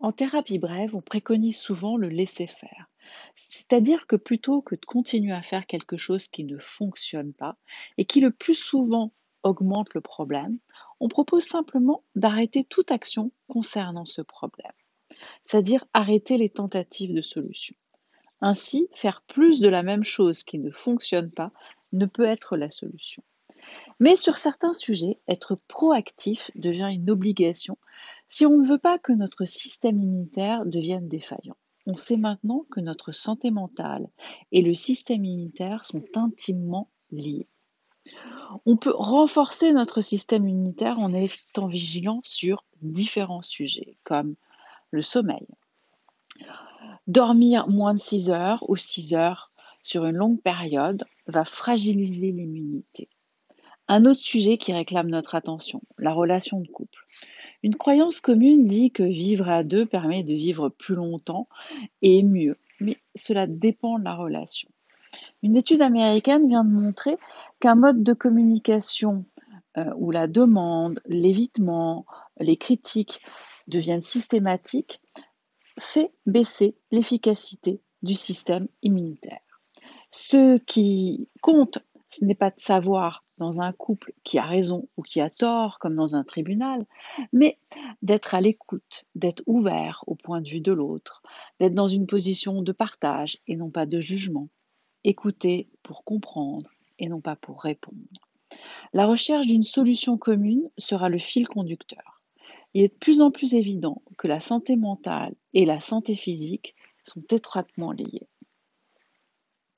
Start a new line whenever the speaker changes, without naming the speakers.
En thérapie brève, on préconise souvent le laisser-faire. C'est-à-dire que plutôt que de continuer à faire quelque chose qui ne fonctionne pas et qui le plus souvent augmente le problème, on propose simplement d'arrêter toute action concernant ce problème, c'est-à-dire arrêter les tentatives de solution. Ainsi, faire plus de la même chose qui ne fonctionne pas ne peut être la solution. Mais sur certains sujets, être proactif devient une obligation si on ne veut pas que notre système immunitaire devienne défaillant. On sait maintenant que notre santé mentale et le système immunitaire sont intimement liés. On peut renforcer notre système immunitaire en étant vigilant sur différents sujets, comme le sommeil. Dormir moins de 6 heures ou 6 heures sur une longue période va fragiliser l'immunité. Un autre sujet qui réclame notre attention, la relation de couple. Une croyance commune dit que vivre à deux permet de vivre plus longtemps et mieux, mais cela dépend de la relation. Une étude américaine vient de montrer qu'un mode de communication euh, où la demande, l'évitement, les critiques deviennent systématiques fait baisser l'efficacité du système immunitaire. Ce qui compte, ce n'est pas de savoir dans un couple qui a raison ou qui a tort, comme dans un tribunal, mais d'être à l'écoute, d'être ouvert au point de vue de l'autre, d'être dans une position de partage et non pas de jugement. Écouter pour comprendre et non pas pour répondre. La recherche d'une solution commune sera le fil conducteur. Il est de plus en plus évident que la santé mentale et la santé physique sont étroitement liées.